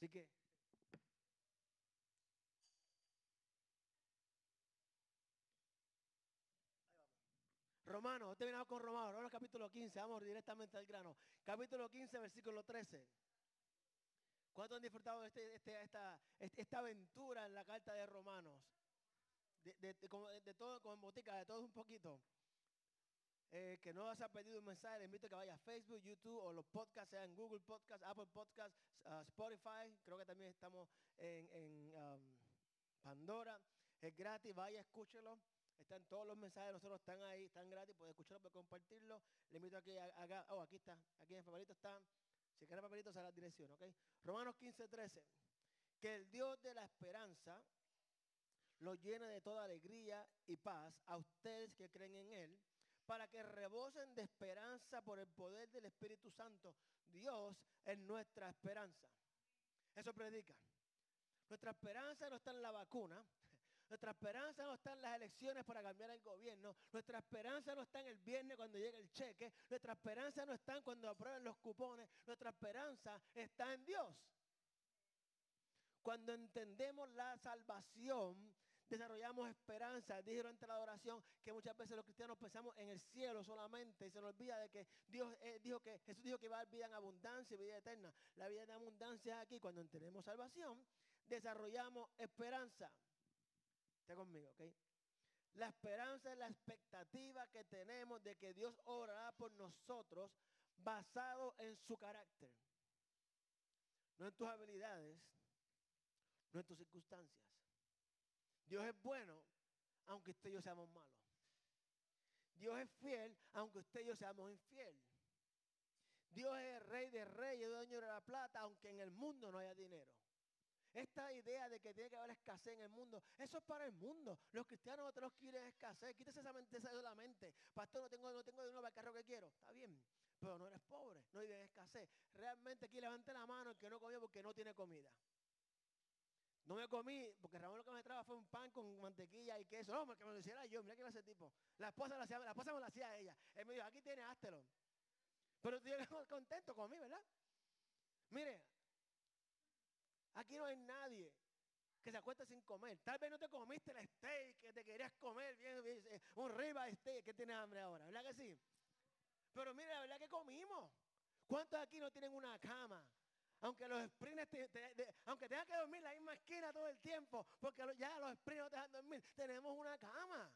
Así que Romanos, terminamos con Romanos, Romanos capítulo 15, vamos directamente al grano. Capítulo 15, versículo 13. ¿Cuántos han disfrutado de este, este, esta, esta aventura en la carta de Romanos? De, de, de, de todo, con botica, de todo un poquito. Eh, que no has pedido un mensaje, le invito a que vaya a Facebook, YouTube o los podcasts, sean Google Podcasts, Apple Podcasts, uh, Spotify. Creo que también estamos en, en um, Pandora. Es gratis, vaya, escúchelo. Están todos los mensajes nosotros, están ahí, están gratis, puede escucharlo, puede compartirlo. Le invito a que haga, oh, aquí está, aquí en el papelito está. Si quiere papelito, sale la dirección, ¿ok? Romanos 15, 13. Que el Dios de la esperanza lo llene de toda alegría y paz a ustedes que creen en Él para que rebosen de esperanza por el poder del Espíritu Santo. Dios es nuestra esperanza. Eso predica. Nuestra esperanza no está en la vacuna. Nuestra esperanza no está en las elecciones para cambiar el gobierno. Nuestra esperanza no está en el viernes cuando llegue el cheque. Nuestra esperanza no está en cuando aprueben los cupones. Nuestra esperanza está en Dios. Cuando entendemos la salvación, desarrollamos esperanza. Dije durante la adoración que muchas veces los cristianos pensamos en el cielo solamente y se nos olvida de que Dios eh, dijo que Jesús dijo que va a dar vida en abundancia y vida eterna. La vida en abundancia es aquí cuando tenemos salvación, desarrollamos esperanza. Está conmigo, ¿ok? La esperanza es la expectativa que tenemos de que Dios orará por nosotros basado en su carácter. No en tus habilidades, no en tus circunstancias. Dios es bueno, aunque usted y yo seamos malos. Dios es fiel, aunque usted y yo seamos infiel. Dios es el rey de reyes, dueño de la plata, aunque en el mundo no haya dinero. Esta idea de que tiene que haber escasez en el mundo, eso es para el mundo. Los cristianos no tenemos quieren escasez. Quítese esa mente de la mente. Pastor, no tengo, no tengo dinero para el carro que quiero. Está bien, pero no eres pobre, no hay escasez. Realmente aquí levante la mano el que no comió porque no tiene comida. No me comí, porque Ramón lo que me trajo fue un pan con mantequilla y queso. No, que me lo hiciera yo, mira que era ese tipo. La esposa, la, hacía, la esposa me lo hacía a ella. Él me dijo, aquí tiene, háztelo. Pero yo contento con mí, ¿verdad? Mire, aquí no hay nadie que se acueste sin comer. Tal vez no te comiste el steak que te querías comer, bien, bien eh, un riba steak que tienes hambre ahora, ¿verdad que sí? Pero mire, la verdad que comimos. ¿Cuántos aquí no tienen una cama? Aunque los sprints, aunque tengas que dormir la misma esquina todo el tiempo, porque ya los sprints no te dejan dormir, tenemos una cama.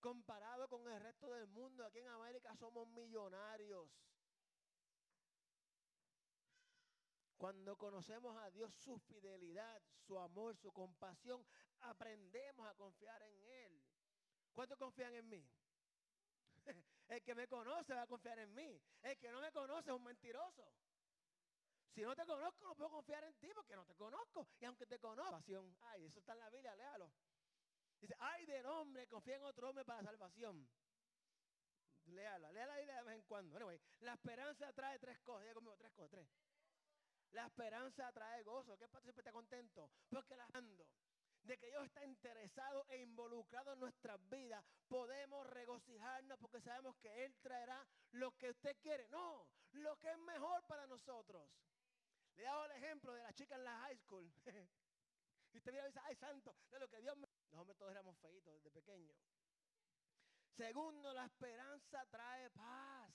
Comparado con el resto del mundo, aquí en América somos millonarios. Cuando conocemos a Dios, su fidelidad, su amor, su compasión, aprendemos a confiar en Él. ¿Cuántos confían en mí? El que me conoce va a confiar en mí. El que no me conoce es un mentiroso. Si no te conozco, no puedo confiar en ti porque no te conozco. Y aunque te conozco, pasión. Ay, eso está en la Biblia, léalo. Dice, ay del hombre, confía en otro hombre para salvación. Léala, léala de vez en cuando. Anyway, la esperanza trae tres cosas. Ya conmigo, tres cosas, tres. La esperanza trae gozo. ¿Qué pasa? Siempre está contento. Porque la de que Dios está interesado e involucrado en nuestras vidas, podemos regocijarnos porque sabemos que Él traerá lo que usted quiere. No, lo que es mejor para nosotros. Le he el ejemplo de la chica en la high school. y usted mira y dice, ay santo, de lo que Dios me... Los hombres todos éramos feitos desde pequeños. Segundo, la esperanza trae paz.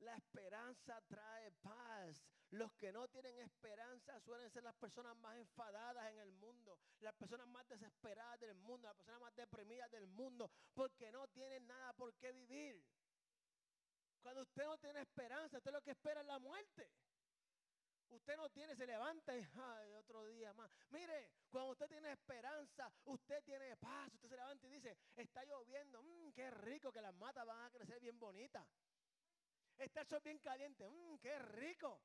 La esperanza trae paz. Los que no tienen esperanza suelen ser las personas más enfadadas en el mundo, las personas más desesperadas del mundo, las personas más deprimidas del mundo, porque no tienen nada por qué vivir. Cuando usted no tiene esperanza, usted lo que espera es la muerte. Usted no tiene, se levanta y otro día más. Mire, cuando usted tiene esperanza, usted tiene paz. Usted se levanta y dice, está lloviendo, mmm, qué rico que las matas van a crecer bien bonitas. Está el sol bien caliente, mmm, qué rico.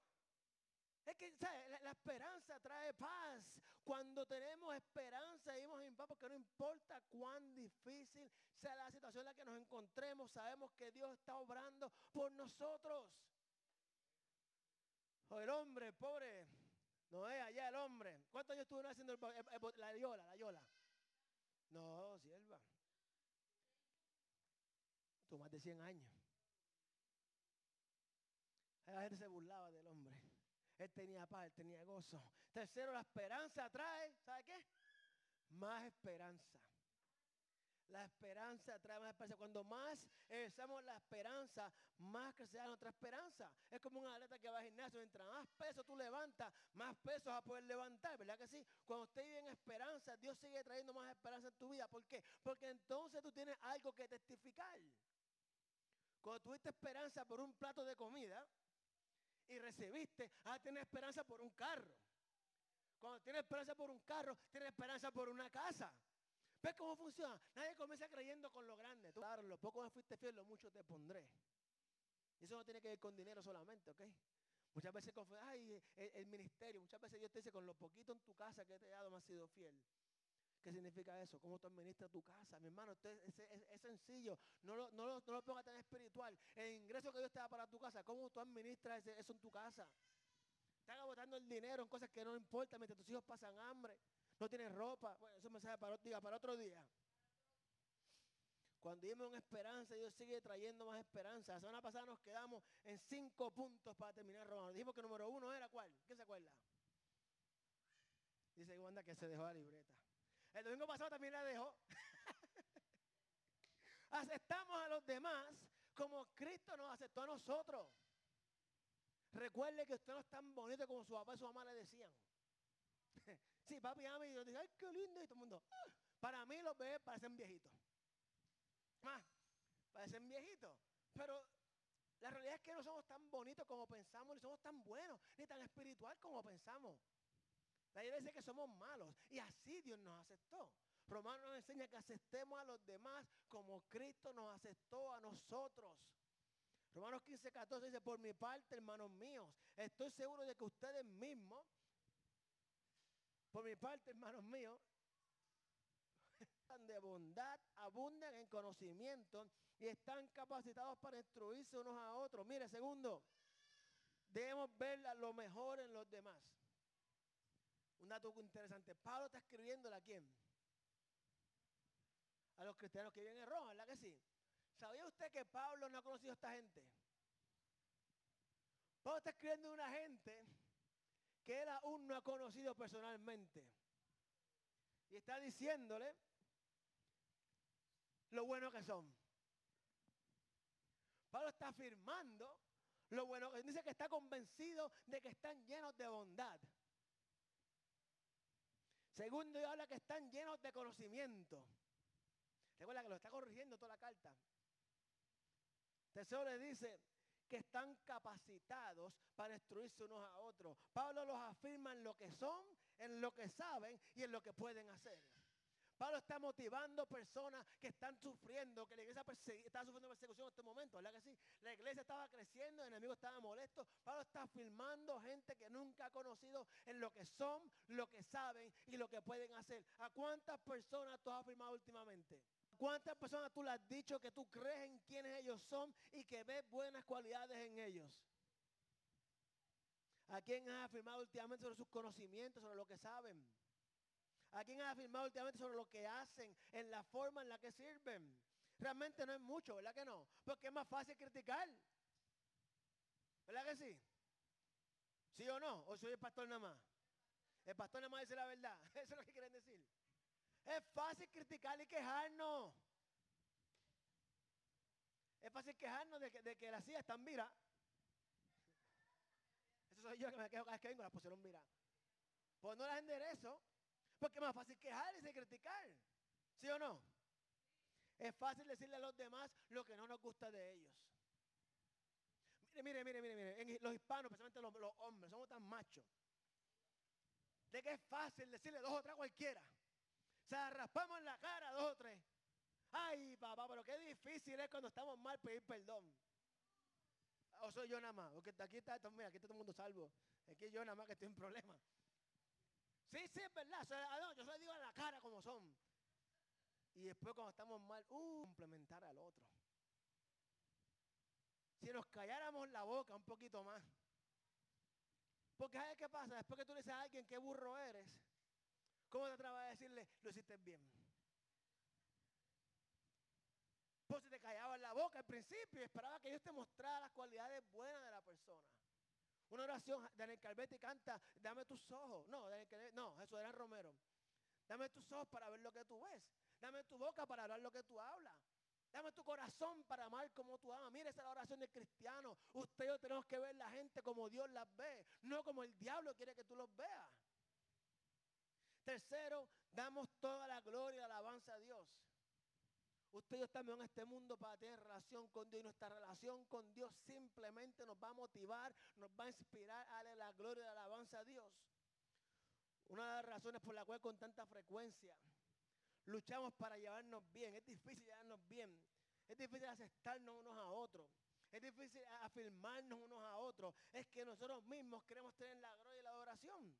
Es que La, la, esperanza trae paz. Cuando tenemos esperanza, vivimos en paz porque no importa cuán difícil sea la situación en la que nos encontremos, sabemos que Dios está obrando por nosotros. O el hombre, pobre, no es allá el hombre. ¿Cuántos años estuvo haciendo la yola, la yola? No, sierva. Tuvo más de 100 años. La gente se burlaba del hombre. él tenía paz, él tenía gozo. Tercero, la esperanza trae, ¿sabe qué? Más esperanza. La esperanza trae más esperanza. Cuando más usamos la esperanza, más crecerá nuestra esperanza. Es como un atleta que va al gimnasio. Mientras más peso tú levantas, más peso vas a poder levantar. ¿Verdad que sí? Cuando usted vive en esperanza, Dios sigue trayendo más esperanza en tu vida. ¿Por qué? Porque entonces tú tienes algo que testificar. Cuando tuviste esperanza por un plato de comida y recibiste, ahora tienes esperanza por un carro. Cuando tienes esperanza por un carro, tienes esperanza por una casa. ¿Ves cómo funciona? Nadie comienza creyendo con lo grande. Tú, claro, lo poco me fuiste fiel, lo mucho te pondré. Y eso no tiene que ver con dinero solamente, ¿ok? Muchas veces con ay, el, ministerio, muchas veces Dios te dice, con lo poquito en tu casa que te he dado me has sido fiel. ¿Qué significa eso? ¿Cómo tú administras tu casa? Mi hermano, es, sencillo. No lo, no, lo, no lo pongas tan espiritual. El ingreso que Dios te da para tu casa, ¿cómo tú administras eso en tu casa? Estás agotando el dinero en cosas que no importan mientras tus hijos pasan hambre no tienes ropa. Bueno, eso me mensaje para, para otro día. Cuando dimos en esperanza, Dios sigue trayendo más esperanza. La semana pasada nos quedamos en cinco puntos para terminar Romano. Dijimos que número uno era cuál. ¿Qué se acuerda? Dice Wanda que se dejó la libreta. El domingo pasado también la dejó. Aceptamos a los demás como Cristo nos aceptó a nosotros. Recuerde que usted no es tan bonito como su papá y su mamá le decían. Sí, papi ama y yo digo, ay, qué lindo. Y todo el mundo, ah". para mí los bebés parecen viejitos. Más, parecen viejitos. Pero la realidad es que no somos tan bonitos como pensamos, ni somos tan buenos, ni tan espiritual como pensamos. La idea dice que somos malos. Y así Dios nos aceptó. Romano nos enseña que aceptemos a los demás como Cristo nos aceptó a nosotros. Romanos 15, 14 dice, por mi parte, hermanos míos, estoy seguro de que ustedes mismos por mi parte, hermanos míos, de bondad, abundan en conocimiento y están capacitados para instruirse unos a otros. Mire, segundo, debemos ver lo mejor en los demás. Un dato interesante. Pablo está escribiéndole a quién? A los cristianos que viven en Roma, ¿verdad que sí? ¿Sabía usted que Pablo no ha conocido a esta gente? Pablo está escribiendo a una gente que él aún no ha conocido personalmente. Y está diciéndole lo bueno que son. Pablo está afirmando lo bueno que dice que está convencido de que están llenos de bondad. Segundo, habla que están llenos de conocimiento. Recuerda que lo está corrigiendo toda la carta. Tercero le dice, que están capacitados para instruirse unos a otros. Pablo los afirma en lo que son, en lo que saben y en lo que pueden hacer. Pablo está motivando personas que están sufriendo, que la iglesia está sufriendo persecución en este momento, ¿verdad que sí? La iglesia estaba creciendo, el enemigo estaba molesto. Pablo está afirmando gente que nunca ha conocido en lo que son, lo que saben y lo que pueden hacer. ¿A cuántas personas tú has afirmado últimamente? ¿Cuántas personas tú le has dicho que tú crees en quiénes ellos son y que ves buenas cualidades en ellos? ¿A quién has afirmado últimamente sobre sus conocimientos, sobre lo que saben? ¿A quién has afirmado últimamente sobre lo que hacen, en la forma en la que sirven? Realmente no es mucho, ¿verdad que no? Porque es más fácil criticar. ¿Verdad que sí? ¿Sí o no? ¿O soy el pastor nada más? El pastor nada más dice la verdad. Eso es lo que quieren decir. Es fácil criticar y quejarnos. Es fácil quejarnos de que, de que las sillas están mira. Eso soy yo que me quejo cada vez que vengo, las pusieron mira. Pues no las enderezo, porque es más fácil quejarse y criticar. ¿Sí o no? Es fácil decirle a los demás lo que no nos gusta de ellos. Mire, mire, mire, mire, mire. los hispanos, especialmente los, los hombres, somos tan machos. De que es fácil decirle dos o tres a cualquiera. Se raspamos en la cara dos o tres. Ay, papá, pero qué difícil es cuando estamos mal pedir perdón. O soy yo nada más. Porque aquí está, mira, aquí está todo el mundo salvo. Aquí yo nada más que estoy en problema. Sí, sí, es verdad. Ah, yo se digo en la cara como son. Y después cuando estamos mal, uh, complementar al otro. Si nos calláramos la boca un poquito más. Porque ¿sabes qué pasa? Después que tú le dices a alguien qué burro eres, ¿Cómo te atrevas a decirle, lo hiciste bien? Pues si te callaba la boca al principio y esperaba que Dios te mostrara las cualidades buenas de la persona. Una oración, Daniel Calvetti canta, dame tus ojos. No, Daniel no, eso era Romero. Dame tus ojos para ver lo que tú ves. Dame tu boca para hablar lo que tú hablas. Dame tu corazón para amar como tú amas. Mira, esa es la oración del cristiano. Usted y yo tenemos que ver la gente como Dios las ve, no como el diablo quiere que tú los veas. Tercero, damos toda la gloria y la alabanza a Dios. Usted y yo estamos en este mundo para tener relación con Dios y nuestra relación con Dios simplemente nos va a motivar, nos va a inspirar a darle la gloria y la alabanza a Dios. Una de las razones por la cual con tanta frecuencia luchamos para llevarnos bien, es difícil llevarnos bien, es difícil aceptarnos unos a otros, es difícil afirmarnos unos a otros, es que nosotros mismos queremos tener la gloria y la adoración.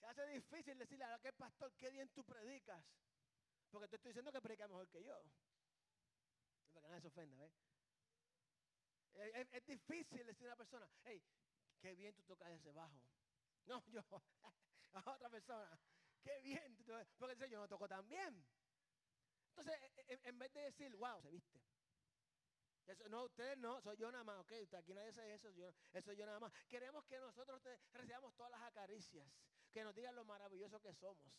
Se hace difícil decirle a aquel pastor qué bien tú predicas. Porque te estoy diciendo que predica mejor que yo. Para que nadie se ofenda, ¿ves? Es, difícil decir a una persona, hey, qué bien tú tocas ese bajo. No, yo, a otra persona, qué bien tú. Porque yo no toco tan bien. Entonces, e, e, en, vez de decir, wow, se viste. no, ustedes no, soy yo nada más, ok, aquí nadie dice eso, yo, eso yo nada más. Queremos que nosotros recibamos todas las acaricias, que nos digan lo maravilloso que somos.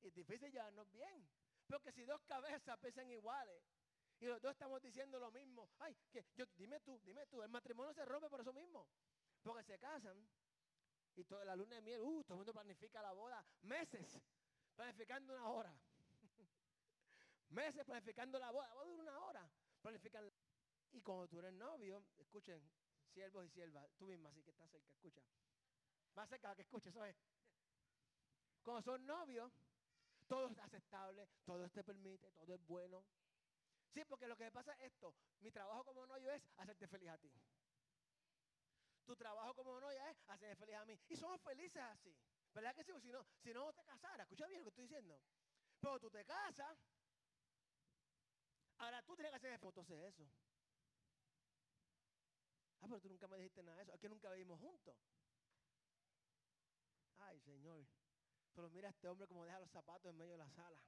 Y es difícil llevarnos bien. Porque si dos cabezas pesan iguales y los dos estamos diciendo lo mismo, ay, que yo, dime tú, dime tú, el matrimonio se rompe por eso mismo. Porque se casan y toda la luna de miel, uh, todo el mundo planifica la boda meses, planificando una hora. meses planificando la boda, la boda dura una hora, planifican. Y cuando tú eres novio, escuchen, siervos y siervas, tú misma, así que estás cerca, escucha. Más cerca que escuche, eso es. Cuando son novios, todo es aceptable, todo te permite, todo es bueno. Sí, porque lo que pasa es esto. Mi trabajo como novio es hacerte feliz a ti. Tu trabajo como novia es hacerme feliz a mí. Y somos felices así. ¿Verdad que sí? Si no, si no te casaras, escucha bien lo que estoy diciendo. Pero tú te casas. Ahora tú tienes que hacer fotos de eso. Ah, pero tú nunca me dijiste nada de eso. Es nunca vivimos juntos. Ay, Señor. Pero mira a este hombre como deja los zapatos en medio de la sala.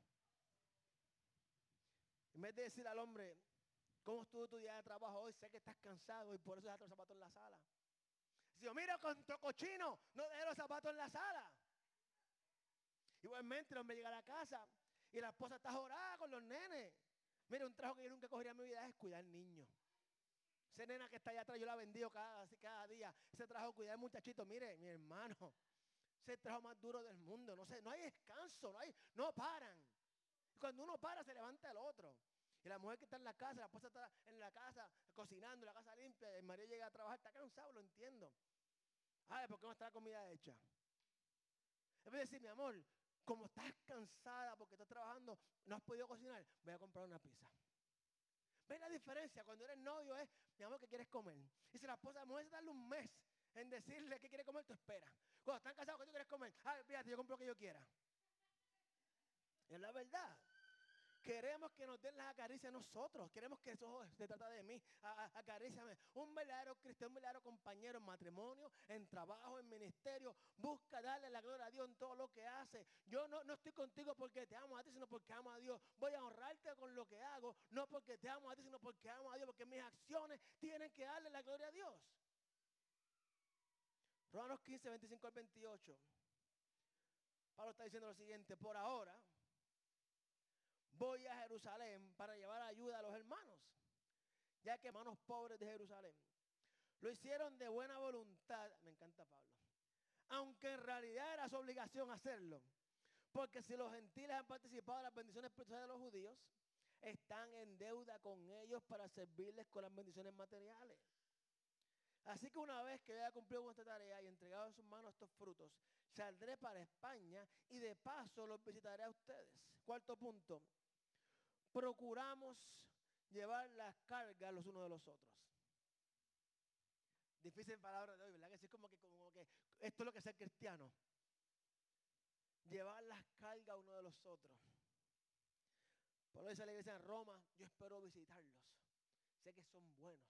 En vez de decir al hombre, ¿cómo estuvo tu día de trabajo hoy? Sé que estás cansado y por eso dejaste los zapatos en la sala. Digo, mira, con tu cochino, no dejes los zapatos en la sala. Igualmente el hombre llega a la casa y la esposa está jorada con los nenes. Mira, un trabajo que yo nunca cogería en mi vida es cuidar niños. Esa nena que está allá atrás, yo la bendigo cada, cada día. Ese trabajo, cuidar muchachito. Mire, mi hermano, el trabajo más duro del mundo. No sé, no hay descanso, no hay, no paran. Cuando uno para, se levanta el otro. Y la mujer que está en la casa, la esposa está en la casa cocinando, la casa limpia, el marido llega a trabajar, está cansado, lo entiendo. Ay, ¿por qué no está la comida hecha? Es decir, mi amor, como estás cansada porque estás trabajando, no has podido cocinar, voy a comprar una pizza. ¿Ves la diferencia? Cuando eres novio es, mi amor, ¿qué quieres comer? Y si la esposa, mujer darle un mes en decirle qué quiere comer, tú esperas. Cuando están casados, ¿qué tú quieres comer? Ay, fíjate, yo compro lo que yo quiera. Es la verdad. Queremos que nos den las acaricias a nosotros. Queremos que eso se trata de mí. Acaríciame. Un verdadero cristiano, un verdadero compañero en matrimonio, en trabajo, en ministerio. Busca darle la gloria a Dios en todo lo que hace. Yo no, no estoy contigo porque te amo a ti, sino porque amo a Dios. Voy a honrarte con lo que hago. No porque te amo a ti, sino porque amo a Dios. Porque mis acciones tienen que darle la gloria a Dios. Romanos 15, 25 al 28. Pablo está diciendo lo siguiente, por ahora voy a Jerusalén para llevar ayuda a los hermanos, ya que hermanos pobres de Jerusalén lo hicieron de buena voluntad, me encanta Pablo, aunque en realidad era su obligación hacerlo, porque si los gentiles han participado en las bendiciones espirituales de los judíos, están en deuda con ellos para servirles con las bendiciones materiales. Así que una vez que haya cumplido con esta tarea y entregado en sus manos estos frutos, saldré para España y de paso los visitaré a ustedes. Cuarto punto, procuramos llevar las cargas los unos de los otros. Difícil palabra de hoy, ¿verdad? Es como que, como que esto es lo que es ser cristiano. Llevar las cargas uno de los otros. Por eso la iglesia en Roma, yo espero visitarlos. Sé que son buenos,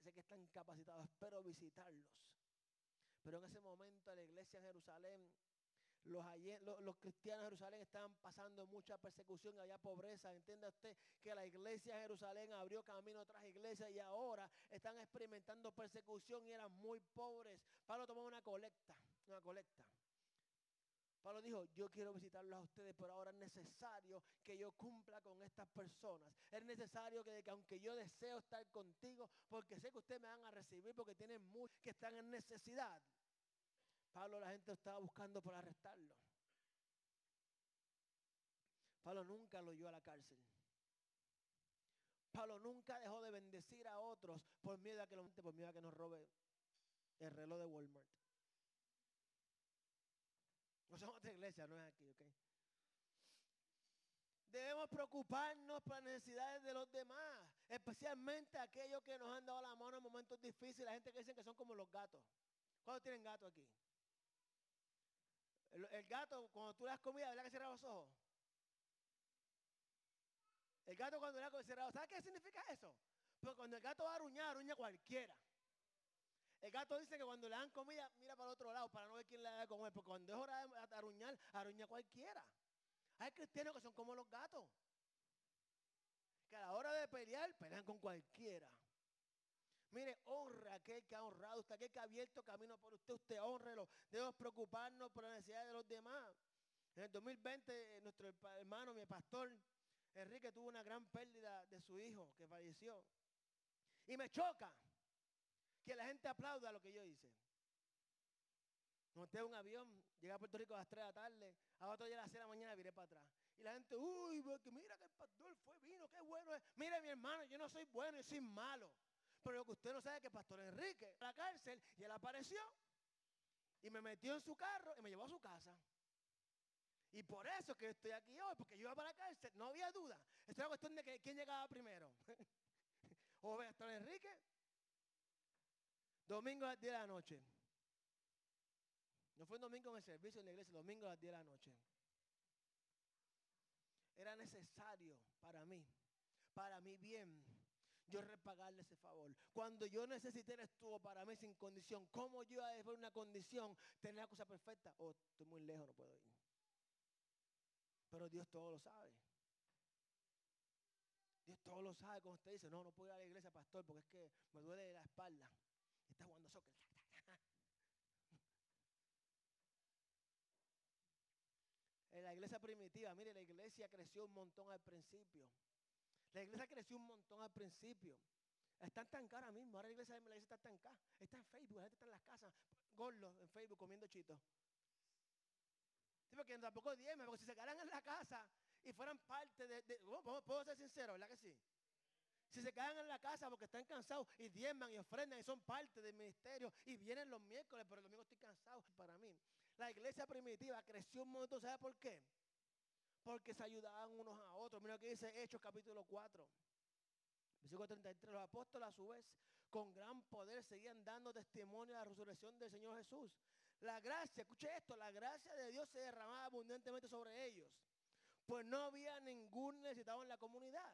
sé que están capacitados, espero visitarlos. Pero en ese momento la iglesia en Jerusalén los, aye- lo- los cristianos de Jerusalén estaban pasando mucha persecución, había pobreza. Entienda usted que la iglesia de Jerusalén abrió camino a otras iglesias y ahora están experimentando persecución y eran muy pobres. Pablo tomó una colecta, una colecta. Pablo dijo, yo quiero visitarlos a ustedes, pero ahora es necesario que yo cumpla con estas personas. Es necesario que, que aunque yo deseo estar contigo, porque sé que ustedes me van a recibir, porque tienen muchos que están en necesidad. Pablo la gente estaba buscando por arrestarlo. Pablo nunca lo llevó a la cárcel. Pablo nunca dejó de bendecir a otros por miedo a que lo por miedo a que nos robe el reloj de Walmart. No somos otra iglesia, no es aquí, ¿ok? Debemos preocuparnos por las necesidades de los demás, especialmente aquellos que nos han dado la mano en momentos difíciles, la gente que dicen que son como los gatos. ¿Cuántos tienen gato aquí? El, gato, cuando tú le das comida, ¿verdad que cierra los ojos? El gato cuando le da comida cierra los ojos. ¿Sabes qué significa eso? Porque cuando el gato va a aruñar, aruña cualquiera. El gato dice que cuando le dan comida, mira para el otro lado para no ver quién le da de comer. Porque cuando es hora de aruñar, aruña cualquiera. Hay cristianos que son como los gatos. Que a la hora de pelear, pelean con cualquiera. Mire, honra a aquel que ha honrado usted, aquel que ha abierto camino por usted, usted honrelo. Debemos preocuparnos por la necesidad de los demás. En el 2020, eh, nuestro hermano, mi pastor, Enrique, tuvo una gran pérdida de su hijo que falleció. Y me choca que la gente aplauda lo que yo hice. Monté un avión, llegué a Puerto Rico a las 3 de la tarde, a día a las 6 de la mañana viré para atrás. Y la gente, uy, mira que el pastor fue vino, qué bueno es. Mire mi hermano, yo no soy bueno, yo soy malo. Pero lo que usted no sabe es que pastor Enrique, a la cárcel, y él apareció. Y me metió en su carro y me llevó a su casa. Y por eso que estoy aquí hoy, porque yo iba para la cárcel, no había duda. Esto es una cuestión de que quién llegaba primero. o pastor Enrique. Domingo a las 10 de la noche. No fue un domingo en el servicio en la iglesia, domingo a las 10 de la noche. Era necesario para mí, para mi bien, yo repagarle ese favor. Cuando yo necesité, él estuvo para mí sin condición. ¿Cómo yo iba a una condición, tener la cosa perfecta? Oh, estoy muy lejos, no puedo ir. Pero Dios todo lo sabe. Dios todo lo sabe. Cuando usted dice, no, no puedo ir a la iglesia, pastor, porque es que me duele la espalda. Está jugando soccer. En la iglesia primitiva, mire, la iglesia creció un montón al principio. La iglesia creció un montón al principio. Están tan ahora mismo. Ahora la iglesia, la iglesia está tan cara. Está en Facebook, la gente está en las casas, gordos en Facebook comiendo chitos. Sí, porque tampoco diezme, porque si se quedaran en la casa y fueran parte de... de- ¿puedo, puedo ser sincero, ¿verdad que sí? Si se quedan en la casa porque están cansados y diezman y ofrendan y son parte del ministerio y vienen los miércoles, pero el domingo estoy cansado para mí. La iglesia primitiva creció un montón, ¿sabe por qué? Porque se ayudaban unos a otros. Mira lo que dice Hechos capítulo 4. Versículo 33. Los apóstoles a su vez con gran poder seguían dando testimonio de la resurrección del Señor Jesús. La gracia, escuche esto, la gracia de Dios se derramaba abundantemente sobre ellos. Pues no había ningún necesitado en la comunidad.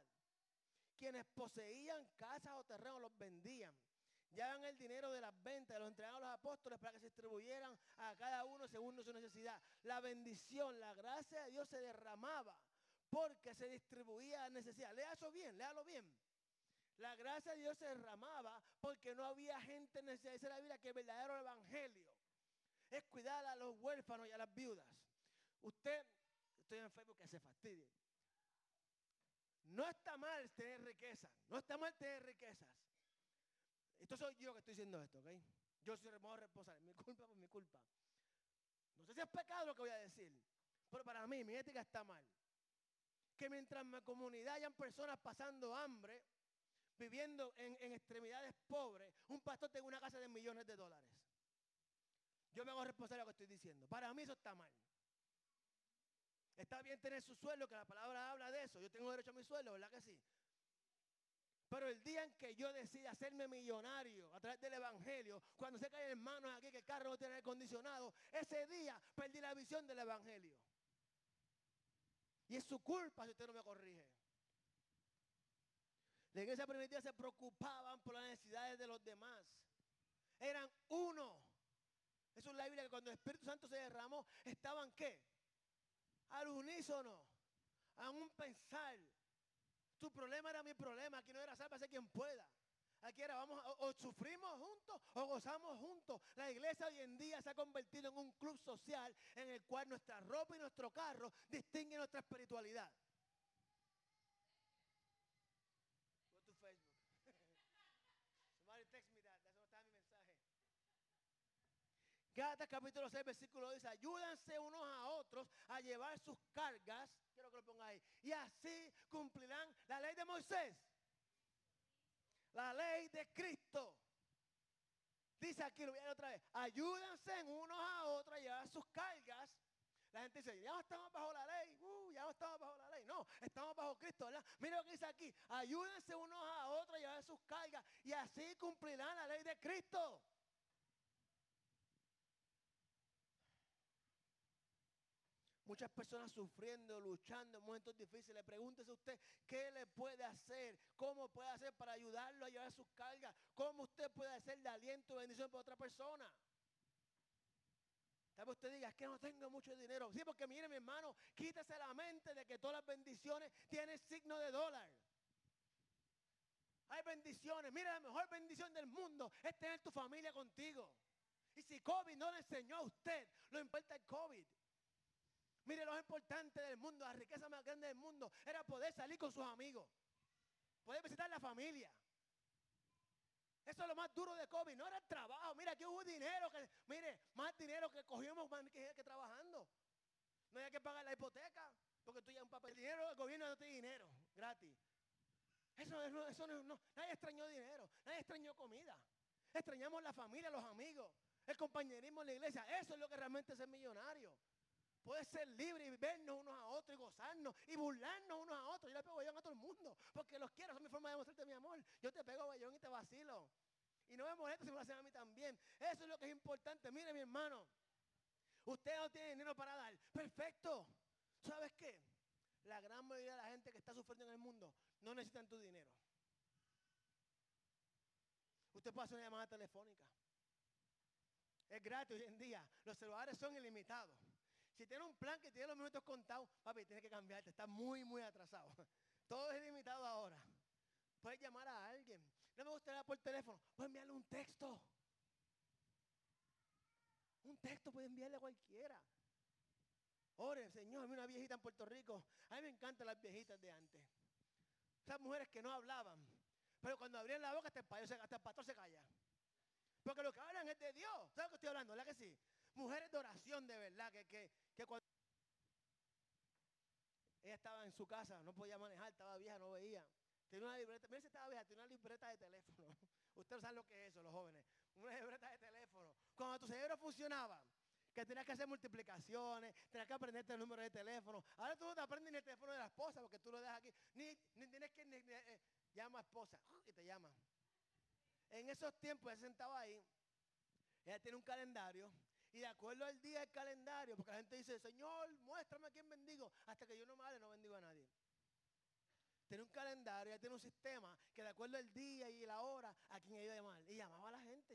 Quienes poseían casas o terrenos los vendían. Llevaban el dinero de las ventas y lo entregaban a los apóstoles para que se distribuyeran a cada uno según su necesidad. La bendición, la gracia de Dios se derramaba porque se distribuía a necesidad. Lea eso bien, léalo bien. La gracia de Dios se derramaba porque no había gente en necesidad. Dice la Biblia que el verdadero evangelio es cuidar a los huérfanos y a las viudas. Usted, estoy en Facebook que se fastidie. No está mal tener riqueza, no está mal tener riquezas. Esto soy yo que estoy diciendo esto, ¿ok? Yo soy modo responsable, mi culpa por mi culpa. No sé si es pecado lo que voy a decir, pero para mí mi ética está mal. Que mientras en mi comunidad hayan personas pasando hambre, viviendo en, en extremidades pobres, un pastor tenga una casa de millones de dólares. Yo me hago responsable de lo que estoy diciendo. Para mí eso está mal. Está bien tener su sueldo, que la palabra habla de eso. Yo tengo derecho a mi sueldo, ¿verdad que sí? Pero el día en que yo decida hacerme millonario a través del Evangelio, cuando sé que hay hermanos aquí que el carro no tiene acondicionado, ese día perdí la visión del Evangelio. Y es su culpa si usted no me corrige. La iglesia primitiva se preocupaban por las necesidades de los demás. Eran uno. Eso es la Biblia que cuando el Espíritu Santo se derramó, estaban qué? Al unísono, a un pensar. Tu problema era mi problema, aquí no era sálvase quien pueda. Aquí era, vamos, o, o, sufrimos juntos o gozamos juntos. La iglesia hoy en día se ha convertido en un club social en el cual nuestra ropa y nuestro carro distinguen nuestra espiritualidad. Go to Facebook. Somebody text me that. That's no está mi mensaje. Gálatas capítulo 6, versículo dice, ayúdanse unos a otros a llevar sus cargas, quiero que lo ponga ahí, y así cumplirán la ley de Moisés la ley de Cristo. Dice aquí, lo voy a leer otra vez, ayúdense unos a otros a llevar sus cargas. La gente dice, ya no estamos bajo la ley, uh, ya no estamos bajo la ley. No, estamos bajo Cristo, ¿verdad? Mira lo que dice aquí, ayúdense unos a otros a llevar sus cargas y así cumplirán la ley de Cristo. Muchas personas sufriendo, luchando en momentos difíciles. Pregúntese usted qué le puede hacer, cómo puede hacer para ayudarlo a llevar sus cargas, cómo usted puede hacer de aliento y bendición para otra persona. Tal vez usted diga, es que no tengo mucho dinero. Sí, porque mire mi hermano, quítese la mente de que todas las bendiciones tienen signo de dólar. Hay bendiciones. Mira, la mejor bendición del mundo es tener tu familia contigo. Y si COVID no le enseñó a usted, lo importa el COVID. Mire, lo más importante del mundo, la riqueza más grande del mundo, era poder salir con sus amigos, poder visitar la familia. Eso es lo más duro de COVID, no era el trabajo. Mira, que hubo dinero, que, mire, más dinero que cogimos que, que trabajando. No hay que pagar la hipoteca, porque tú ya un papel. dinero del gobierno no tiene dinero, gratis. Eso, eso, eso no, no, nadie extrañó dinero, nadie extrañó comida. Extrañamos la familia, los amigos, el compañerismo en la iglesia. Eso es lo que realmente es ser millonario. Puede ser libre y vernos unos a otros y gozarnos y burlarnos unos a otros. Yo le pego bayón a todo el mundo porque los quiero. Esa es mi forma de demostrarte mi amor. Yo te pego bayón y te vacilo. Y no me molesta si me lo hacen a mí también. Eso es lo que es importante. Mire, mi hermano. Usted no tiene dinero para dar. Perfecto. ¿Sabes qué? La gran mayoría de la gente que está sufriendo en el mundo no necesitan tu dinero. Usted puede hacer una llamada telefónica. Es gratis hoy en día. Los celulares son ilimitados. Si tiene un plan que tiene los minutos contados, papi, tiene que cambiarte. Está muy, muy atrasado. Todo es limitado ahora. Puedes llamar a alguien. No me gustaría por teléfono. Puedes enviarle un texto. Un texto puede enviarle a cualquiera. Ore, Señor, a mí una viejita en Puerto Rico. A mí me encantan las viejitas de antes. Esas mujeres que no hablaban. Pero cuando abrían la boca hasta el pastor se calla. Porque lo que hablan es de Dios. ¿Sabes lo que estoy hablando? ¿Verdad que sí? Mujeres de oración de verdad, que, que, que cuando ella estaba en su casa, no podía manejar, estaba vieja, no veía. Tenía una libreta, mira si estaba vieja, tenía una libreta de teléfono. Ustedes saben lo que es eso, los jóvenes. Una libreta de teléfono. Cuando tu cerebro funcionaba, que tenías que hacer multiplicaciones, tenías que aprenderte el número de teléfono. Ahora tú no te aprendes ni el teléfono de la esposa porque tú lo dejas aquí. Ni, ni tienes que eh, llama a esposa y te llama. En esos tiempos ella sentaba ahí. Ella tiene un calendario y de acuerdo al día del calendario, porque la gente dice, Señor, muéstrame a quién bendigo, hasta que yo no me hable, no bendigo a nadie. Tiene un calendario, ya tiene un sistema que de acuerdo al día y la hora, a quién iba a llamar. Y llamaba a la gente.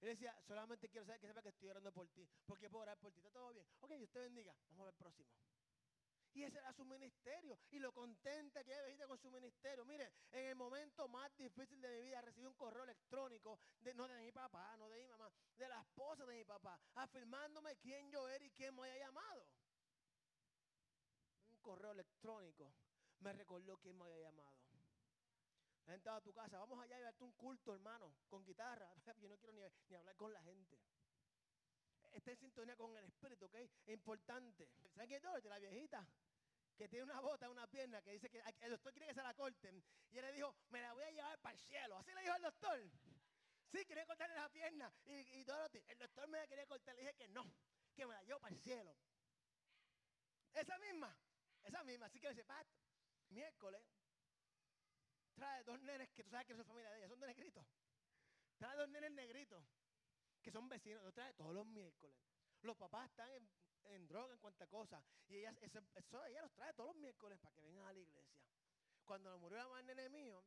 Él decía, solamente quiero saber que sepa que estoy orando por ti, porque puedo orar por ti. ¿Está todo bien? Ok, Dios te bendiga. Vamos a ver el próximo. Y ese era su ministerio. Y lo contenta que ella con su ministerio. Mire, en el momento más difícil de mi vida recibí un correo electrónico, no de mi papá, no de mi mamá, de la esposa de mi papá, afirmándome quién yo era y quién me había llamado. Un correo electrónico me recordó quién me había llamado. La gente a tu casa, vamos allá y darte un culto, hermano, con guitarra. Yo no quiero ni, ni hablar con la gente está en sintonía con el espíritu, ¿ok? Importante. ¿Saben quién es La viejita que tiene una bota, una pierna, que dice que el doctor quiere que se la corten. Y él le dijo, me la voy a llevar para el cielo. Así le dijo el doctor. Sí, quería cortarle la pierna. Y, y el doctor me la quería cortar. Le dije que no, que me la llevo para el cielo. Esa misma, esa misma. Así que le dice, Pat, miércoles, trae dos nenes que tú sabes que son familia de ella, son de negritos. Trae dos nenes negritos, que son vecinos, los trae todos los miércoles. Los papás están en, en droga, en cuanta cosa. Y ella, eso, ella los trae todos los miércoles para que vengan a la iglesia. Cuando murió la madre nene mío,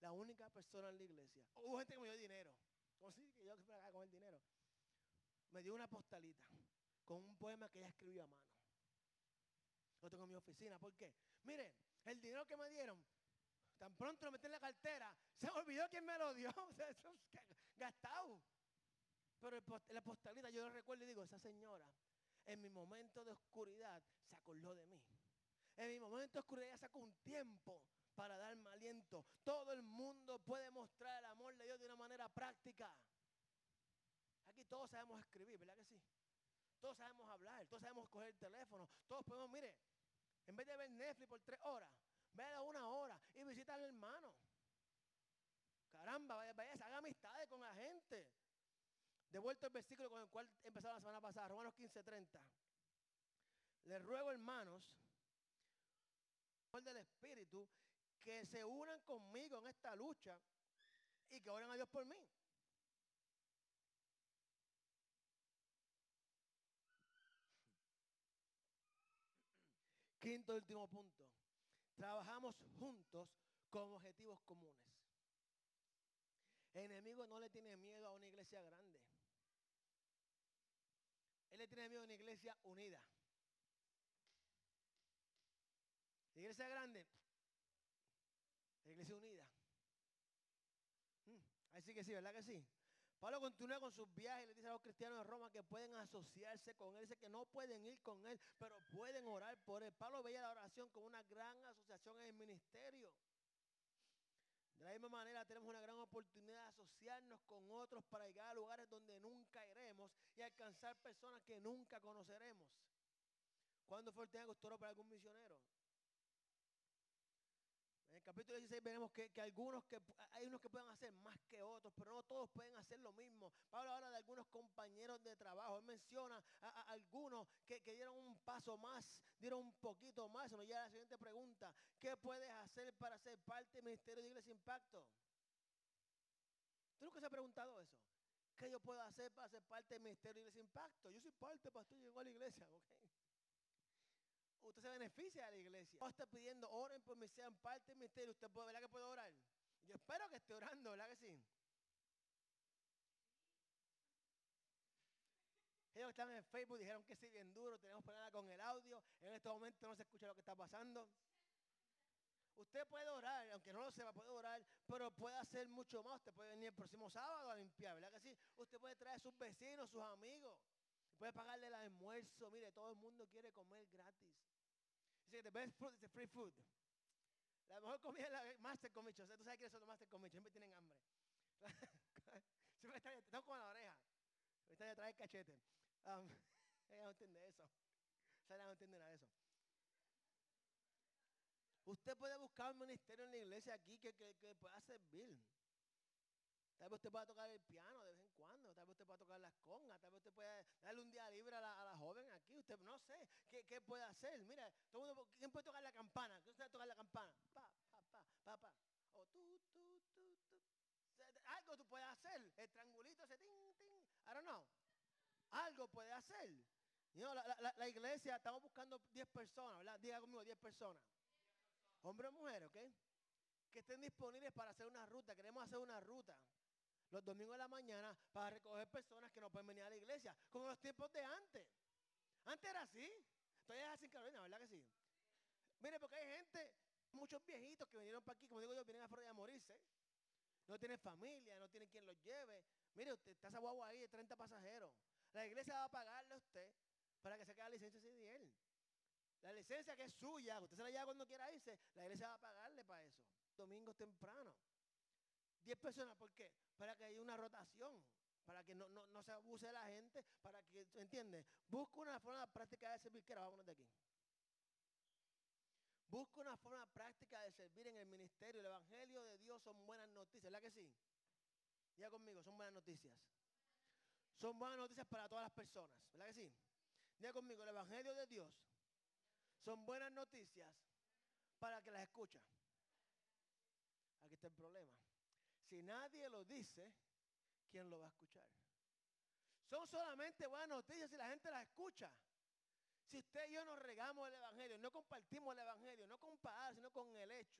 la única persona en la iglesia. Hubo gente que me dio dinero. Como si que que con el dinero. Me dio una postalita con un poema que ella escribió a mano. Lo tengo en mi oficina. ¿Por qué? Mire, el dinero que me dieron, tan pronto lo metí en la cartera, se olvidó quién me lo dio. Gastado. Pero la postalita yo lo recuerdo y digo, esa señora en mi momento de oscuridad se acordó de mí. En mi momento de oscuridad sacó un tiempo para darme aliento. Todo el mundo puede mostrar el amor de Dios de una manera práctica. Aquí todos sabemos escribir, ¿verdad que sí? Todos sabemos hablar, todos sabemos coger el teléfono, todos podemos, mire, en vez de ver Netflix por tres horas, vea una hora y visita al hermano. Caramba, vaya, vaya, haga amistades con la gente. Devuelto el versículo con el cual empezamos la semana pasada, Romanos 15:30. Les ruego, hermanos, por del Espíritu, que se unan conmigo en esta lucha y que oren a Dios por mí. Quinto y último punto. Trabajamos juntos con objetivos comunes. El enemigo no le tiene miedo a una iglesia grande. Le tiene miedo a una iglesia unida. La iglesia grande, la iglesia unida. Mm, Ahí sí que sí, ¿verdad que sí? Pablo continúa con sus viajes le dice a los cristianos de Roma que pueden asociarse con él. Dice que no pueden ir con él, pero pueden orar por él. Pablo veía la oración como una gran asociación en el ministerio. De la misma manera tenemos una gran oportunidad de asociarnos con otros para llegar a lugares donde nunca iremos y alcanzar personas que nunca conoceremos. ¿Cuándo fue el tema oró para algún misionero? En el capítulo 16 veremos que, que algunos que hay unos que pueden hacer más que otros, pero no todos pueden hacer lo mismo. Pablo habla de algunos compañeros de trabajo. Él menciona a, algunos que, que dieron un paso más, dieron un poquito más. Nos lleva a la siguiente pregunta. ¿Qué para ser parte del ministerio de Iglesia Impacto? ¿Tú nunca se ha preguntado eso? ¿Qué yo puedo hacer para ser parte del ministerio de Iglesia Impacto? Yo soy parte, pastor, llegó a la iglesia, ¿ok? usted se beneficia de la iglesia. No está pidiendo, oren por mí, sean parte del ministerio. Usted puede, ¿verdad que puede orar? Yo espero que esté orando, ¿verdad que sí? Ellos están en Facebook dijeron que sí, bien duro, tenemos problemas con el audio. En este momento no se escucha lo que está pasando. Usted puede orar, aunque no lo sepa, puede orar, pero puede hacer mucho más. Usted puede venir el próximo sábado a limpiar, ¿verdad que sí? Usted puede traer a sus vecinos, sus amigos. Puede pagarle el almuerzo. Mire, todo el mundo quiere comer gratis. Dice que the best food is the free food. La mejor comida es la Master Comicho. O sea, tú sabes quiénes son los Master Comicho. Siempre tienen hambre. Siempre están, están con la oreja. Ahorita ya trae el cachete. Um, ella no entiende eso. Ella no entiende nada de eso. Usted puede buscar un ministerio en la iglesia aquí que, que, que pueda servir. Tal vez usted pueda tocar el piano de vez en cuando, tal vez usted pueda tocar las congas, tal vez usted pueda darle un día libre a la, joven aquí, usted no sé qué, qué puede hacer. Mira, todo mundo, ¿quién puede tocar la campana? ¿Quién puede tocar la campana? Pa, pa, pa, pa, pa. O tú, tú, tú, tú. Algo tú puedes hacer. El triangulito ese, ting, ting. I don't know. Algo puede hacer. You la, la, la iglesia, estamos buscando 10 personas, ¿verdad? Diga conmigo, 10 personas. Hombres o mujeres, ¿ok? Que estén disponibles para hacer una ruta. Queremos hacer una ruta los domingos de la mañana para recoger personas que no pueden venir a la iglesia, como los tiempos de antes. Antes era así. Todavía es así en Carolina, ¿verdad que sí? Mire, porque hay gente, muchos viejitos que vinieron para aquí, como digo yo, vienen a Florida a morirse. No tienen familia, no tienen quien los lleve. Mire, usted está esa guagua ahí de 30 pasajeros. La iglesia va a pagarle a usted para que se quede la licencia CDL. La licencia que es suya, usted se la lleva cuando quiera irse, la iglesia va a pagarle para eso. Domingos temprano. 10 personas, ¿por qué? Para que haya una rotación, para que no, no, no se abuse de la gente, para que, ¿entiende? Busca una forma práctica de servir, que era, vámonos de aquí. Busca una forma práctica de servir en el ministerio. El Evangelio de Dios son buenas noticias, ¿verdad que sí? Ya conmigo, son buenas noticias. Son buenas noticias para todas las personas, ¿verdad que sí? Ya conmigo, el Evangelio de Dios son buenas noticias para que las escucha. Aquí está el problema. Si nadie lo dice, ¿quién lo va a escuchar? Son solamente buenas noticias si la gente las escucha. Si usted y yo nos regamos el Evangelio, no compartimos el Evangelio, no con palabras, sino con el hecho,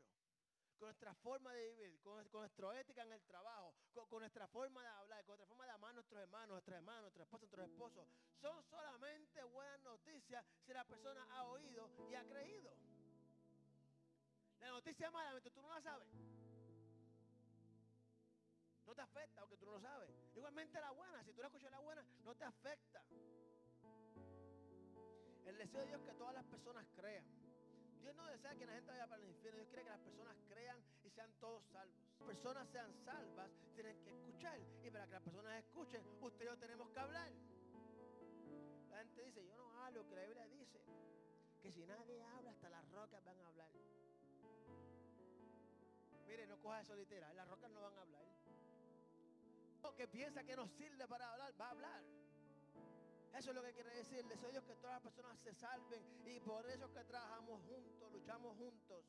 con nuestra forma de vivir, con, con nuestra ética en el trabajo, con, nuestra forma de hablar, con nuestra forma de amar a nuestros hermanos, nuestras hermanas, nuestros esposos, nuestros esposos, son solamente buenas noticias si la persona ha oído y ha creído. La noticia mala, tú no la sabes, no te afecta porque tú no lo sabes. Igualmente la buena, si tú no escuchas la buena, no te afecta. El deseo de Dios es que todas las personas crean. Dios no desea que la gente vaya para el infierno. Dios quiere que las personas crean y sean todos salvos. Personas sean salvas, tienen que escuchar. Y para que las personas escuchen, usted y yo tenemos que hablar. La gente dice, yo no hablo, que la Biblia dice que si nadie habla, hasta las rocas van a hablar. Mire, no coja eso literal, las rocas no van a hablar. Lo que piensa que no sirve para hablar, va a hablar. Eso es lo que quiere decir. El deseo que todas las personas se salven. Y por eso es que trabajamos juntos, luchamos juntos.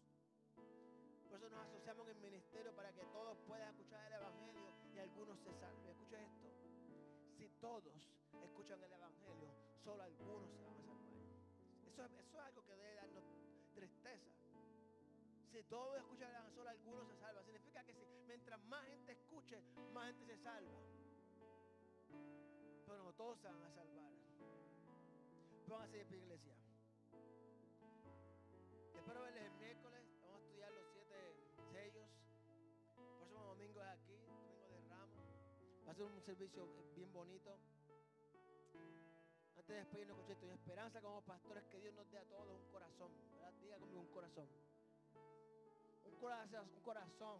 Por eso nos asociamos en el ministerio para que todos puedan escuchar el Evangelio y algunos se salven. Escucha esto. Si todos escuchan el Evangelio, solo algunos se van a salvar. Eso, eso es algo que debe darnos tristeza. Si todos escuchan el Evangelio, solo algunos se salvan. Significa que si mientras más gente escuche, más gente se salva. Pero no todos se van a salvar. Pónganse de iglesia. Espero verles el miércoles. Vamos a estudiar los siete sellos. Próximo domingo es aquí, domingo de Ramos. Va a ser un servicio bien bonito. Antes de despedirnos, con esto esperanza como pastores que Dios nos dé a todos un corazón. Diga conmigo un corazón. Un corazón, un corazón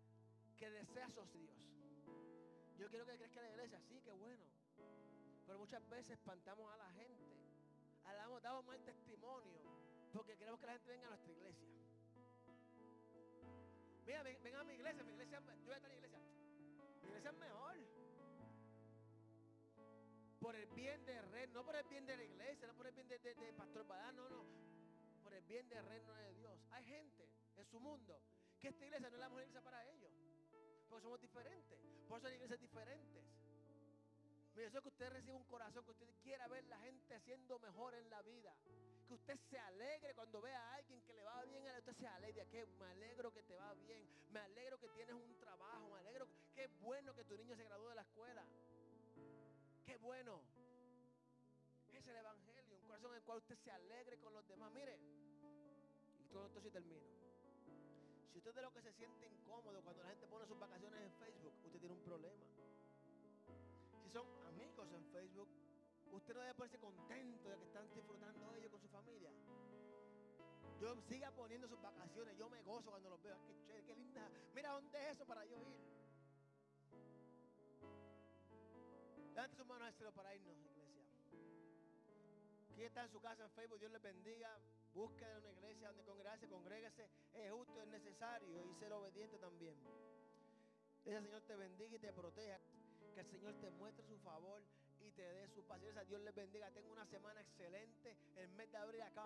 que desea sos Dios. Yo quiero que crezca la iglesia, sí, que bueno. Pero muchas veces espantamos a la gente. Hablamos, damos mal testimonio. Porque queremos que la gente venga a nuestra iglesia. Mira, ven, a mi iglesia, mi iglesia, yo voy a estar en la iglesia. Mi iglesia es mejor. Por el bien de red, no por el bien de la iglesia, no por el bien de, de, de Pastor Badán, no, no. Por el bien del reino de Dios. Hay gente en su mundo que esta iglesia no es la mejor iglesia para ellos. Porque somos diferentes. Por eso hay iglesias diferentes. Mi deseo es que usted reciba un corazón, que usted quiera ver la gente siendo mejor en la vida. Que usted se alegre cuando vea a alguien que le va bien, usted se alegre. Que me alegro que te va bien. Me alegro que tienes un trabajo. Me alegro. Qué bueno que tu niño se graduó de la escuela. Qué bueno. Es el evangelio, un corazón en el cual usted se alegre con los demás. Mire, y todo esto sí termino. Si usted de lo que se siente incómodo cuando la gente pone sus vacaciones en Facebook, usted tiene un problema. Si son amigos en Facebook, usted no debe ponerse contento de que están disfrutando ellos con su familia. Yo siga poniendo sus vacaciones, yo me gozo cuando los veo. Qué chévere, qué linda. Mira dónde es eso para yo ir. Levante sus manos al cielo para irnos, iglesia. ¿Quién está en su casa en Facebook? Dios les bendiga. Busque una iglesia donde congregarse, congréguese. Es justo, es necesario y ser obediente también. El Señor te bendiga y te proteja. Que el Señor te muestre su favor y te dé su paciencia. Dios les bendiga. Tenga una semana excelente. El mes de abril acaba.